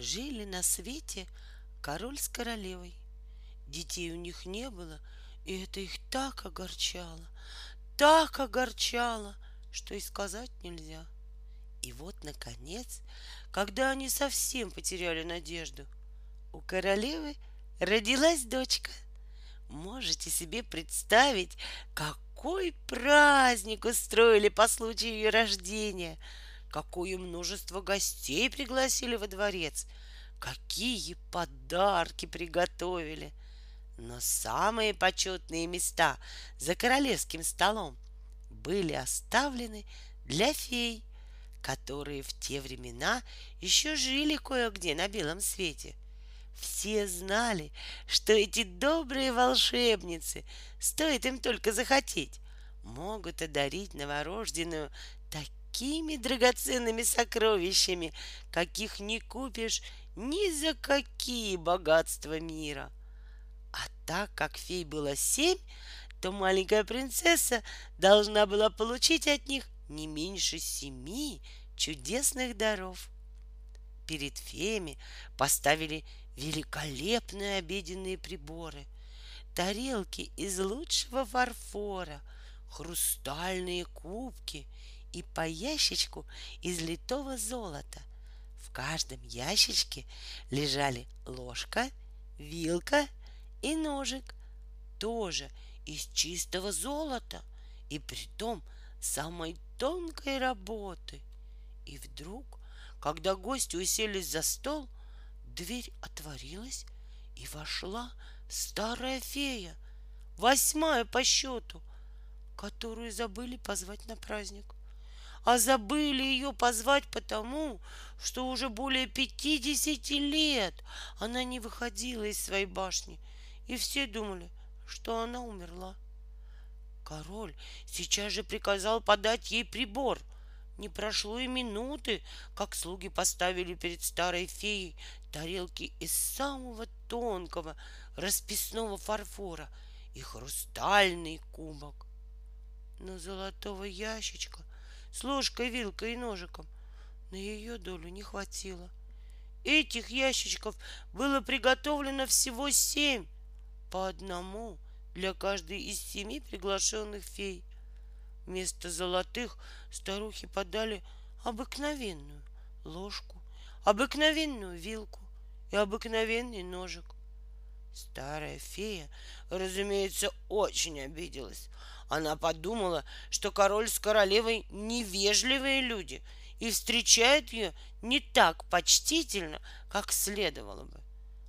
Жили на свете король с королевой. Детей у них не было, и это их так огорчало, так огорчало, что и сказать нельзя. И вот, наконец, когда они совсем потеряли надежду, у королевы родилась дочка. Можете себе представить, какой праздник устроили по случаю ее рождения, какое множество гостей пригласили во дворец, какие подарки приготовили. Но самые почетные места за королевским столом были оставлены для фей, которые в те времена еще жили кое-где на белом свете. Все знали, что эти добрые волшебницы, стоит им только захотеть, могут одарить новорожденную такими драгоценными сокровищами, каких не купишь ни за какие богатства мира. А так как фей было семь, то маленькая принцесса должна была получить от них не меньше семи чудесных даров. Перед феями поставили великолепные обеденные приборы, тарелки из лучшего фарфора, хрустальные кубки и по ящичку из литого золота. В каждом ящичке лежали ложка, вилка и ножик, тоже из чистого золота, и притом самой тонкой работы. И вдруг, когда гости уселись за стол, дверь отворилась, и вошла старая фея, восьмая по счету, которую забыли позвать на праздник. А забыли ее позвать потому, что уже более пятидесяти лет она не выходила из своей башни, и все думали, что она умерла. Король сейчас же приказал подать ей прибор. Не прошло и минуты, как слуги поставили перед старой феей тарелки из самого тонкого расписного фарфора и хрустальный кубок. Но золотого ящичка с ложкой, вилкой и ножиком на ее долю не хватило. Этих ящичков было приготовлено всего семь, по одному — для каждой из семи приглашенных фей. Вместо золотых старухи подали обыкновенную ложку, обыкновенную вилку и обыкновенный ножик. Старая фея, разумеется, очень обиделась. Она подумала, что король с королевой невежливые люди и встречают ее не так почтительно, как следовало бы.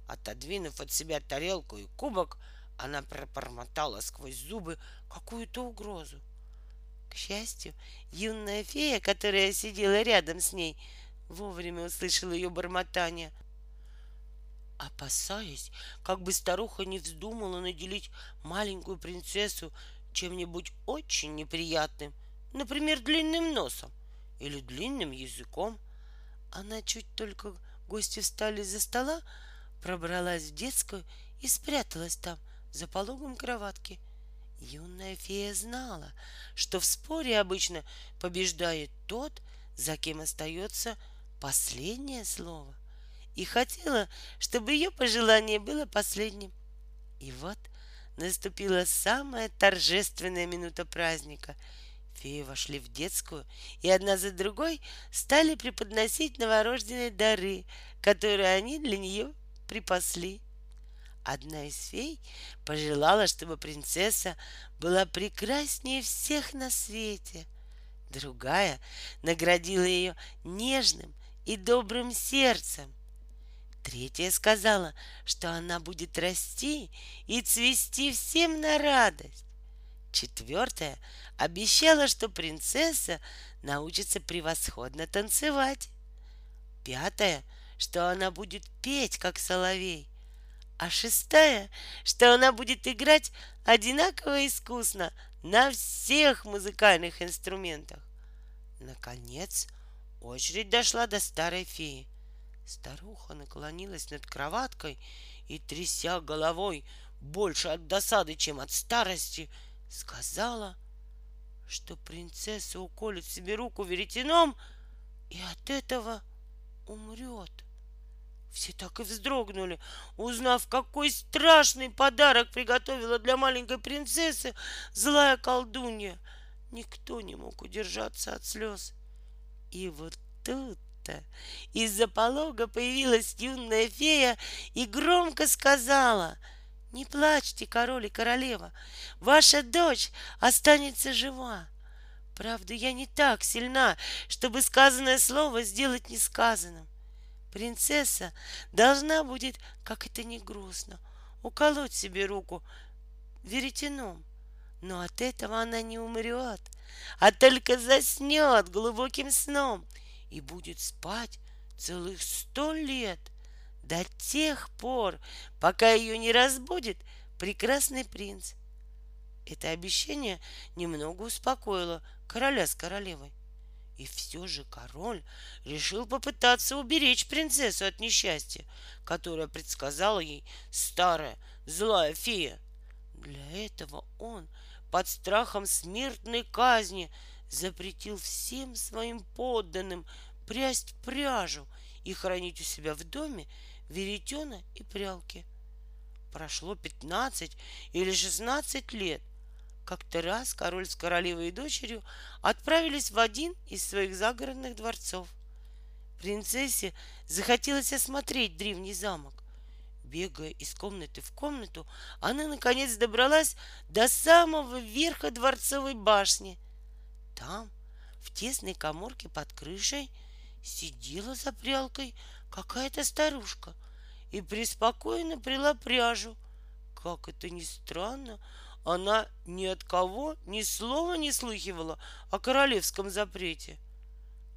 Отодвинув от себя тарелку и кубок, она пробормотала сквозь зубы какую-то угрозу. К счастью, юная фея, которая сидела рядом с ней, вовремя услышала ее бормотание. Опасаясь, как бы старуха не вздумала наделить маленькую принцессу чем-нибудь очень неприятным, например, длинным носом или длинным языком, она чуть только гости встали за стола, пробралась в детскую и спряталась там, за пологом кроватки. Юная фея знала, что в споре обычно побеждает тот, за кем остается последнее слово, и хотела, чтобы ее пожелание было последним. И вот наступила самая торжественная минута праздника. Феи вошли в детскую и одна за другой стали преподносить новорожденные дары, которые они для нее припасли. Одна из фей пожелала, чтобы принцесса была прекраснее всех на свете. Другая наградила ее нежным и добрым сердцем. Третья сказала, что она будет расти и цвести всем на радость. Четвертая обещала, что принцесса научится превосходно танцевать. Пятая, что она будет петь, как соловей а шестая, что она будет играть одинаково искусно на всех музыкальных инструментах. Наконец, очередь дошла до старой феи. Старуха наклонилась над кроваткой и, тряся головой больше от досады, чем от старости, сказала, что принцесса уколет себе руку веретеном и от этого умрет. Все так и вздрогнули, узнав, какой страшный подарок приготовила для маленькой принцессы злая колдунья. Никто не мог удержаться от слез. И вот тут-то из-за полога появилась юная фея и громко сказала — не плачьте, король и королева, ваша дочь останется жива. Правда, я не так сильна, чтобы сказанное слово сделать несказанным. Принцесса должна будет, как это не грустно, уколоть себе руку веретеном. Но от этого она не умрет, а только заснет глубоким сном и будет спать целых сто лет до тех пор, пока ее не разбудит прекрасный принц. Это обещание немного успокоило короля с королевой. И все же король решил попытаться уберечь принцессу от несчастья, которое предсказала ей старая злая фея. Для этого он под страхом смертной казни запретил всем своим подданным прясть пряжу и хранить у себя в доме веретена и прялки. Прошло пятнадцать или шестнадцать лет. Как-то раз король с королевой и дочерью отправились в один из своих загородных дворцов. Принцессе захотелось осмотреть древний замок. Бегая из комнаты в комнату, она наконец добралась до самого верха дворцовой башни. Там, в тесной коморке под крышей, сидела за прялкой какая-то старушка и преспокойно прила пряжу. Как это ни странно, она ни от кого ни слова не слыхивала о королевском запрете.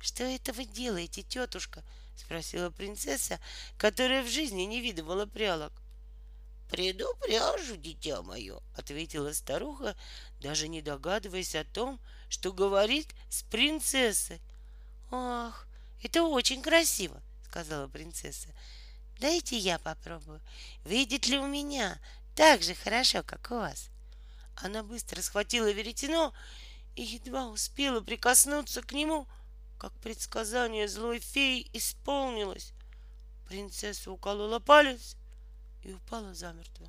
«Что это вы делаете, тетушка?» — спросила принцесса, которая в жизни не видывала прялок. «Приду пряжу, дитя мое», — ответила старуха, даже не догадываясь о том, что говорит с принцессой. «Ах, это очень красиво!» сказала принцесса. Дайте я попробую. Выйдет ли у меня так же хорошо, как у вас? Она быстро схватила веретено и едва успела прикоснуться к нему, как предсказание злой феи исполнилось. Принцесса уколола палец и упала замертво.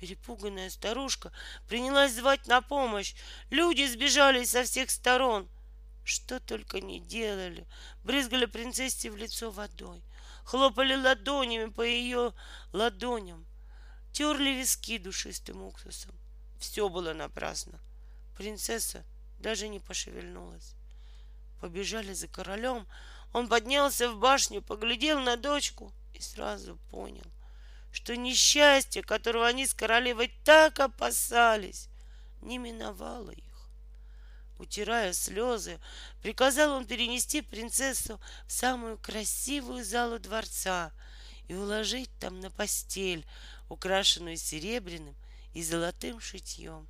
Перепуганная старушка принялась звать на помощь. Люди сбежали со всех сторон — что только не делали. Брызгали принцессе в лицо водой. Хлопали ладонями по ее ладоням. Терли виски душистым уксусом. Все было напрасно. Принцесса даже не пошевельнулась. Побежали за королем. Он поднялся в башню, поглядел на дочку и сразу понял, что несчастье, которого они с королевой так опасались, не миновало их. Утирая слезы, приказал он перенести принцессу в самую красивую залу дворца и уложить там на постель, украшенную серебряным и золотым шитьем.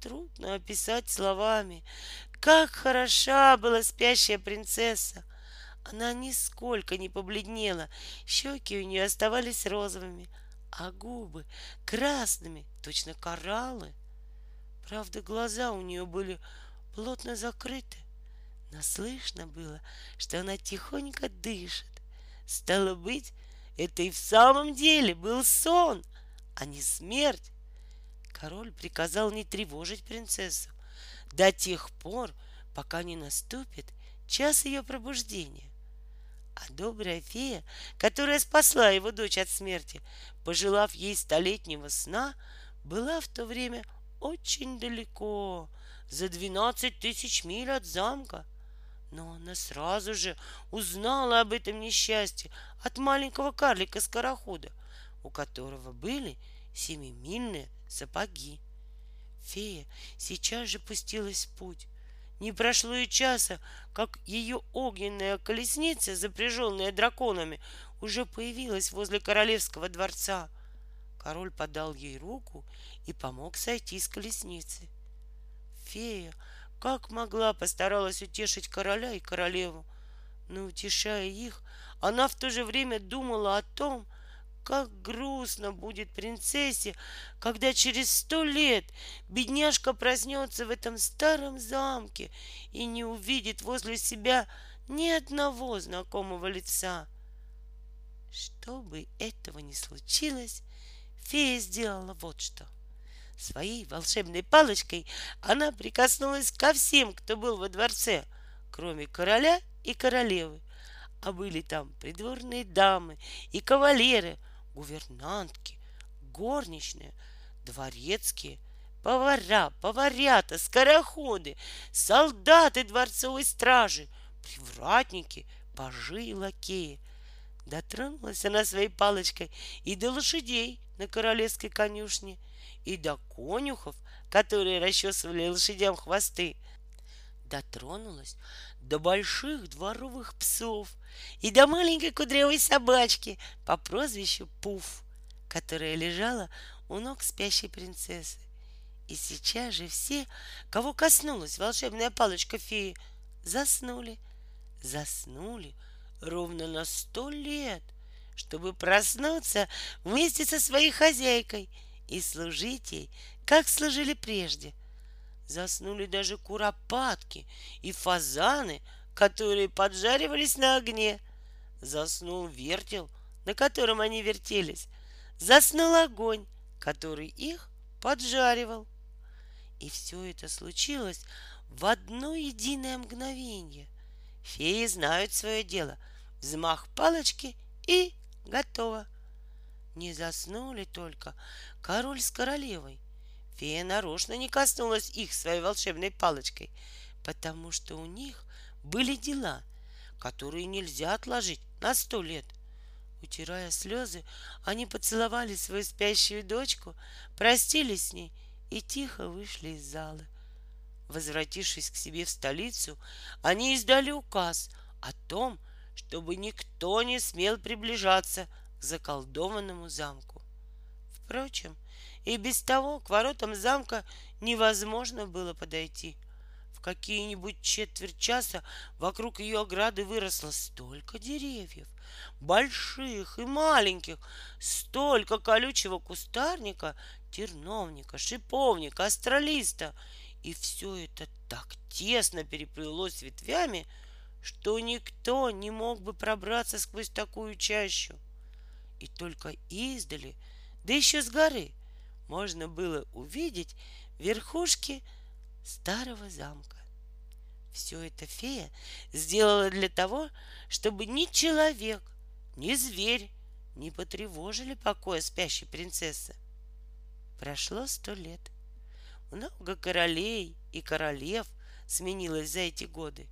Трудно описать словами, как хороша была спящая принцесса. Она нисколько не побледнела, щеки у нее оставались розовыми, а губы красными, точно кораллы. Правда, глаза у нее были плотно закрыты, но слышно было, что она тихонько дышит. Стало быть, это и в самом деле был сон, а не смерть. Король приказал не тревожить принцессу до тех пор, пока не наступит час ее пробуждения. А добрая фея, которая спасла его дочь от смерти, пожелав ей столетнего сна, была в то время очень далеко, за двенадцать тысяч миль от замка. Но она сразу же узнала об этом несчастье от маленького карлика-скорохода, у которого были семимильные сапоги. Фея сейчас же пустилась в путь. Не прошло и часа, как ее огненная колесница, запряженная драконами, уже появилась возле королевского дворца. Король подал ей руку и помог сойти с колесницы. Фея, как могла, постаралась утешить короля и королеву. Но, утешая их, она в то же время думала о том, как грустно будет принцессе, когда через сто лет бедняжка проснется в этом старом замке и не увидит возле себя ни одного знакомого лица. Чтобы этого не случилось, фея сделала вот что. Своей волшебной палочкой она прикоснулась ко всем, кто был во дворце, кроме короля и королевы. А были там придворные дамы и кавалеры, гувернантки, горничные, дворецкие, повара, поварята, скороходы, солдаты дворцовой стражи, привратники, пажи и лакеи. Дотронулась она своей палочкой и до лошадей на королевской конюшне, и до конюхов, которые расчесывали лошадям хвосты. Дотронулась до больших дворовых псов и до маленькой кудрявой собачки по прозвищу Пуф, которая лежала у ног спящей принцессы. И сейчас же все, кого коснулась волшебная палочка феи, заснули. Заснули ровно на сто лет, чтобы проснуться вместе со своей хозяйкой и служить ей, как служили прежде. Заснули даже куропатки и фазаны, которые поджаривались на огне. Заснул вертел, на котором они вертелись. Заснул огонь, который их поджаривал. И все это случилось в одно единое мгновение. Феи знают свое дело. Взмах палочки и готово. Не заснули только король с королевой. Фея нарочно не коснулась их своей волшебной палочкой, потому что у них были дела, которые нельзя отложить на сто лет. Утирая слезы, они поцеловали свою спящую дочку, простились с ней и тихо вышли из зала. Возвратившись к себе в столицу, они издали указ о том, чтобы никто не смел приближаться к заколдованному замку. Впрочем, и без того к воротам замка невозможно было подойти. В какие-нибудь четверть часа вокруг ее ограды выросло столько деревьев, больших и маленьких, столько колючего кустарника, терновника, шиповника, астролиста. И все это так тесно переплелось ветвями, что никто не мог бы пробраться сквозь такую чащу. И только издали, да еще с горы, можно было увидеть верхушки старого замка. Все это фея сделала для того, чтобы ни человек, ни зверь не потревожили покоя спящей принцессы. Прошло сто лет. Много королей и королев сменилось за эти годы.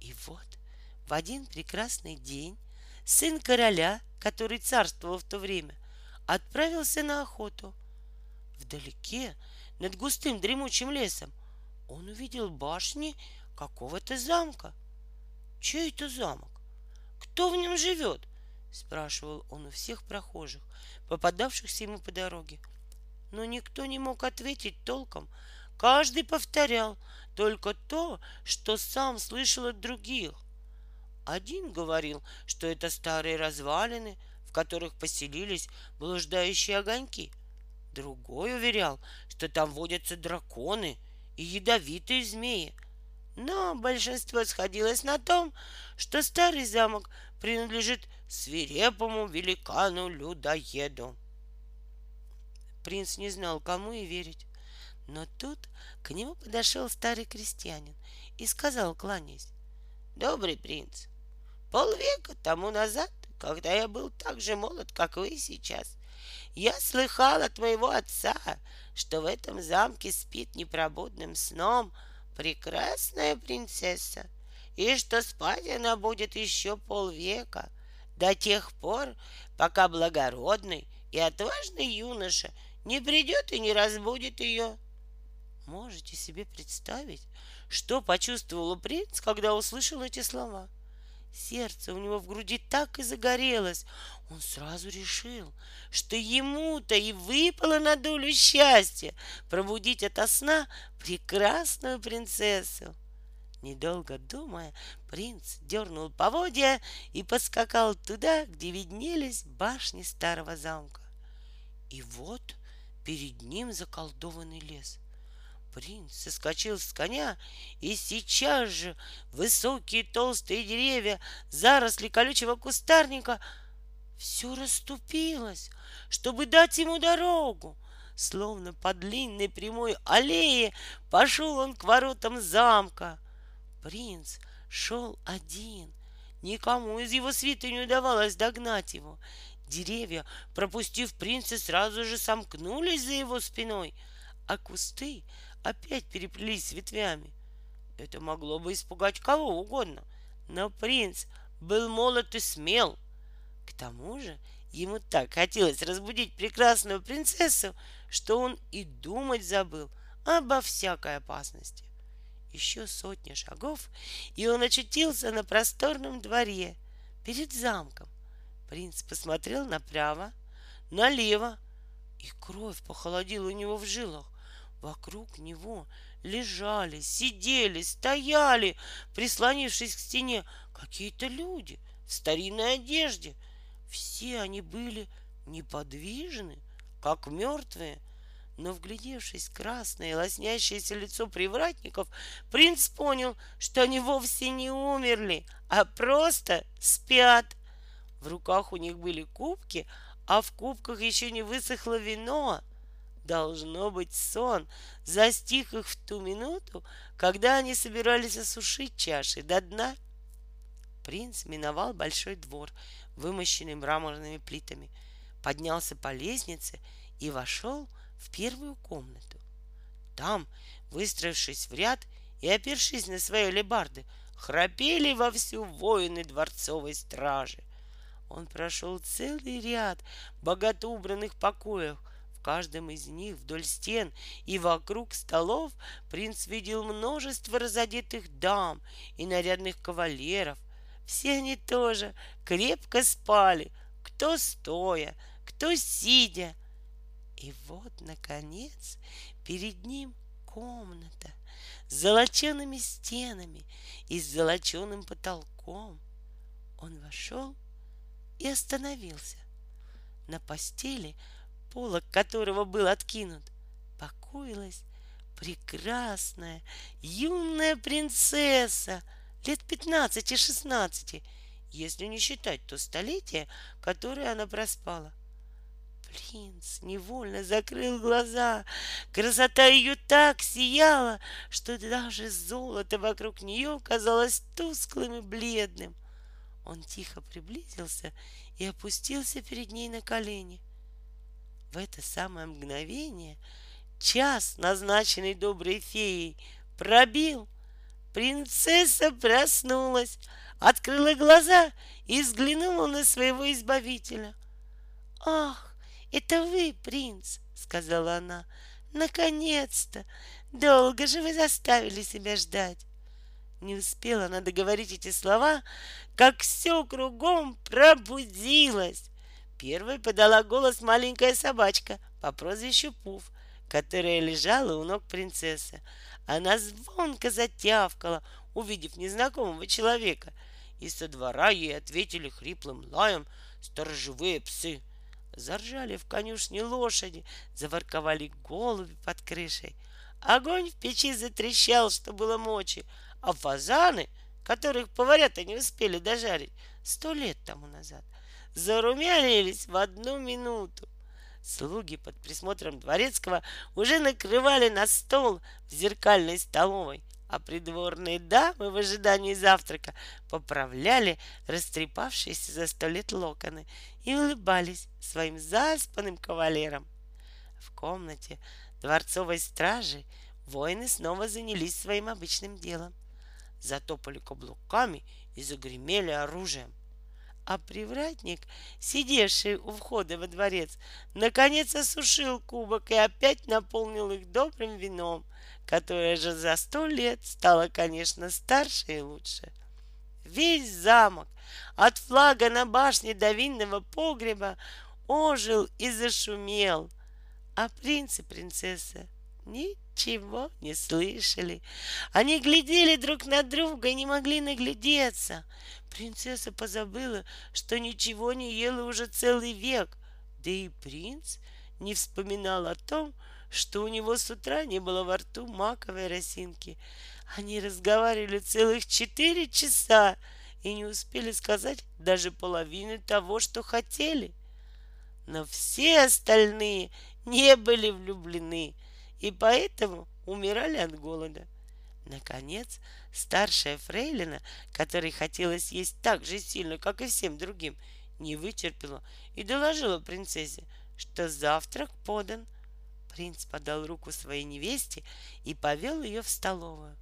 И вот в один прекрасный день сын короля, который царствовал в то время, отправился на охоту. Вдалеке, над густым дремучим лесом, он увидел башни какого-то замка. Чей это замок? Кто в нем живет? Спрашивал он у всех прохожих, попадавшихся ему по дороге — но никто не мог ответить толком. Каждый повторял только то, что сам слышал от других. Один говорил, что это старые развалины, в которых поселились блуждающие огоньки. Другой уверял, что там водятся драконы и ядовитые змеи. Но большинство сходилось на том, что старый замок принадлежит свирепому великану-людоеду. Принц не знал, кому и верить. Но тут к нему подошел старый крестьянин и сказал, кланяясь, «Добрый принц, полвека тому назад, когда я был так же молод, как вы сейчас, я слыхал от моего отца, что в этом замке спит непробудным сном прекрасная принцесса, и что спать она будет еще полвека, до тех пор, пока благородный и отважный юноша не придет и не разбудит ее. Можете себе представить, что почувствовал принц, когда услышал эти слова? Сердце у него в груди так и загорелось. Он сразу решил, что ему-то и выпало на долю счастья пробудить ото сна прекрасную принцессу. Недолго думая, принц дернул поводья и поскакал туда, где виднелись башни старого замка. И вот перед ним заколдованный лес. Принц соскочил с коня, и сейчас же высокие толстые деревья, заросли колючего кустарника все расступилось, чтобы дать ему дорогу. Словно по длинной прямой аллее пошел он к воротам замка. Принц шел один. Никому из его свиты не удавалось догнать его. Деревья, пропустив принца, сразу же сомкнулись за его спиной, а кусты опять переплелись ветвями. Это могло бы испугать кого угодно, но принц был молод и смел. К тому же ему так хотелось разбудить прекрасную принцессу, что он и думать забыл обо всякой опасности. Еще сотня шагов, и он очутился на просторном дворе перед замком. Принц посмотрел направо, налево, и кровь похолодела у него в жилах. Вокруг него лежали, сидели, стояли, прислонившись к стене, какие-то люди в старинной одежде. Все они были неподвижны, как мертвые. Но, вглядевшись в красное лоснящееся лицо привратников, принц понял, что они вовсе не умерли, а просто спят. В руках у них были кубки, а в кубках еще не высохло вино. Должно быть, сон застиг их в ту минуту, когда они собирались осушить чаши до дна. Принц миновал большой двор, вымощенный мраморными плитами, поднялся по лестнице и вошел в первую комнату. Там, выстроившись в ряд и опершись на свои лебарды, храпели вовсю воины дворцовой стражи. Он прошел целый ряд богато убранных покоев, каждом из них вдоль стен и вокруг столов принц видел множество разодетых дам и нарядных кавалеров. Все они тоже крепко спали, кто стоя, кто сидя. И вот, наконец, перед ним комната с золочеными стенами и с золоченым потолком. Он вошел и остановился. На постели — полок которого был откинут, покоилась прекрасная юная принцесса лет пятнадцати-шестнадцати, если не считать то столетие, которое она проспала. Принц невольно закрыл глаза. Красота ее так сияла, что даже золото вокруг нее казалось тусклым и бледным. Он тихо приблизился и опустился перед ней на колени — в это самое мгновение час, назначенный доброй феей, пробил. Принцесса проснулась, открыла глаза и взглянула на своего избавителя. «Ах, это вы, принц!» — сказала она. «Наконец-то! Долго же вы заставили себя ждать!» Не успела она договорить эти слова, как все кругом пробудилось. Первой подала голос маленькая собачка по прозвищу Пуф, которая лежала у ног принцессы. Она звонко затявкала, увидев незнакомого человека, и со двора ей ответили хриплым лаем сторожевые псы. Заржали в конюшне лошади, заворковали голуби под крышей. Огонь в печи затрещал, что было мочи, а фазаны, которых поварята не успели дожарить сто лет тому назад, зарумянились в одну минуту. Слуги под присмотром дворецкого уже накрывали на стол в зеркальной столовой, а придворные дамы в ожидании завтрака поправляли растрепавшиеся за сто лет локоны и улыбались своим заспанным кавалерам. В комнате дворцовой стражи воины снова занялись своим обычным делом. Затопали каблуками и загремели оружием — а привратник, сидевший у входа во дворец, наконец осушил кубок и опять наполнил их добрым вином, которое же за сто лет стало, конечно, старше и лучше. Весь замок, от флага на башне до винного погреба, ожил и зашумел, а принц и принцесса ничего не слышали. Они глядели друг на друга и не могли наглядеться. Принцесса позабыла, что ничего не ела уже целый век. Да и принц не вспоминал о том, что у него с утра не было во рту маковой росинки. Они разговаривали целых четыре часа и не успели сказать даже половины того, что хотели. Но все остальные не были влюблены и поэтому умирали от голода. Наконец, старшая фрейлина, которой хотелось есть так же сильно, как и всем другим, не вытерпела и доложила принцессе, что завтрак подан. Принц подал руку своей невесте и повел ее в столовую.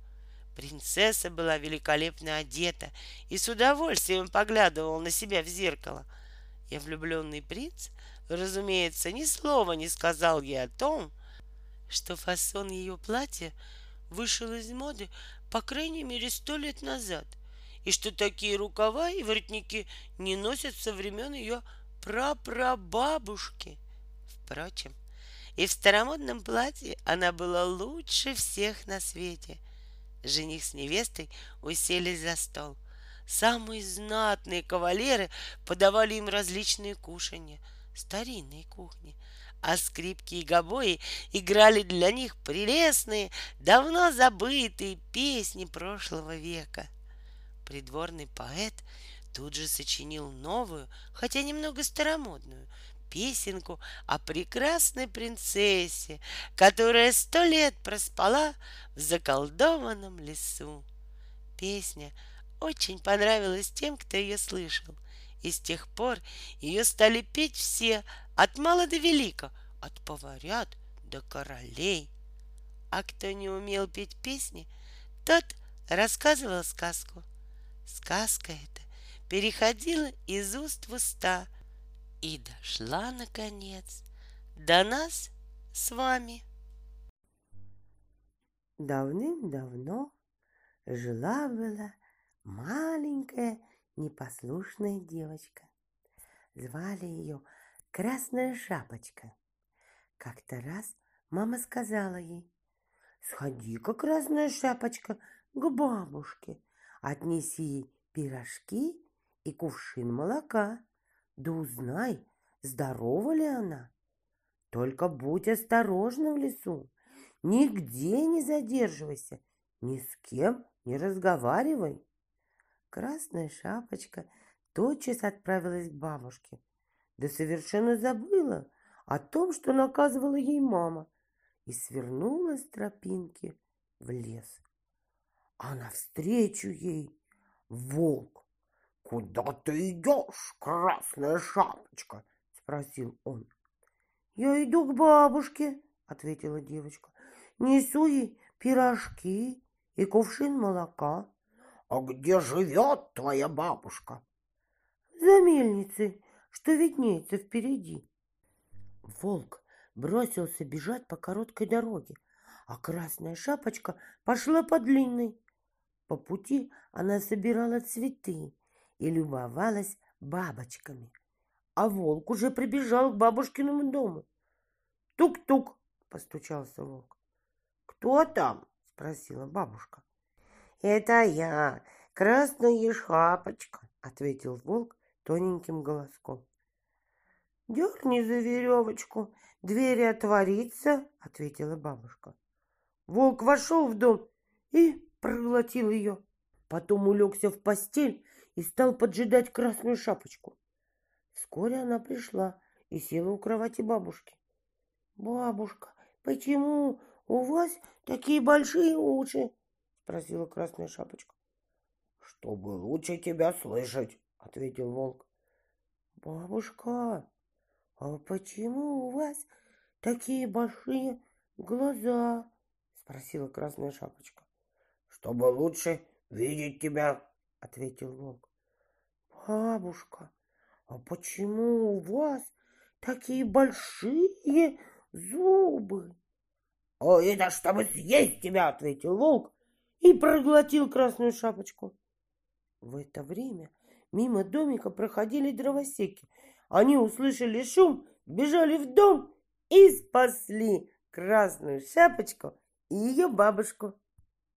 Принцесса была великолепно одета и с удовольствием поглядывала на себя в зеркало. Я влюбленный принц, разумеется, ни слова не сказал ей о том, что фасон ее платья вышел из моды по крайней мере сто лет назад, и что такие рукава и воротники не носят со времен ее прапрабабушки. Впрочем, и в старомодном платье она была лучше всех на свете. Жених с невестой уселись за стол. Самые знатные кавалеры подавали им различные кушанья, старинные кухни, а скрипки и гобои играли для них прелестные, давно забытые песни прошлого века. Придворный поэт тут же сочинил новую, хотя немного старомодную, песенку о прекрасной принцессе, которая сто лет проспала в заколдованном лесу. Песня очень понравилась тем, кто ее слышал, и с тех пор ее стали петь все, от мала до велика, от поварят до королей. А кто не умел петь песни, тот рассказывал сказку. Сказка эта переходила из уст в уста и дошла, наконец, до нас с вами. Давным-давно жила-была маленькая непослушная девочка. Звали ее Красная Шапочка. Как-то раз мама сказала ей, «Сходи-ка, Красная Шапочка, к бабушке, отнеси ей пирожки и кувшин молока, да узнай, здорова ли она. Только будь осторожна в лесу, нигде не задерживайся, ни с кем не разговаривай». Красная Шапочка тотчас отправилась к бабушке – да совершенно забыла о том, что наказывала ей мама, и свернула с тропинки в лес. А навстречу ей волк. «Куда ты идешь, красная шапочка?» — спросил он. «Я иду к бабушке», — ответила девочка. «Несу ей пирожки и кувшин молока». «А где живет твоя бабушка?» «За мельницей что виднеется впереди. Волк бросился бежать по короткой дороге, а красная шапочка пошла по длинной. По пути она собирала цветы и любовалась бабочками. А волк уже прибежал к бабушкиному дому. «Тук-тук!» — постучался волк. «Кто там?» — спросила бабушка. «Это я, красная шапочка», — ответил волк тоненьким голоском. «Дерни за веревочку, двери отворится», — ответила бабушка. Волк вошел в дом и проглотил ее. Потом улегся в постель и стал поджидать красную шапочку. Вскоре она пришла и села у кровати бабушки. «Бабушка, почему у вас такие большие уши?» — спросила красная шапочка. «Чтобы лучше тебя слышать», — ответил волк. «Бабушка, а почему у вас такие большие глаза?» — спросила Красная Шапочка. «Чтобы лучше видеть тебя», — ответил волк. «Бабушка, а почему у вас такие большие зубы?» «О, это чтобы съесть тебя!» — ответил волк и проглотил Красную Шапочку. В это время Мимо домика проходили дровосеки. Они услышали шум, бежали в дом и спасли красную шапочку и ее бабушку.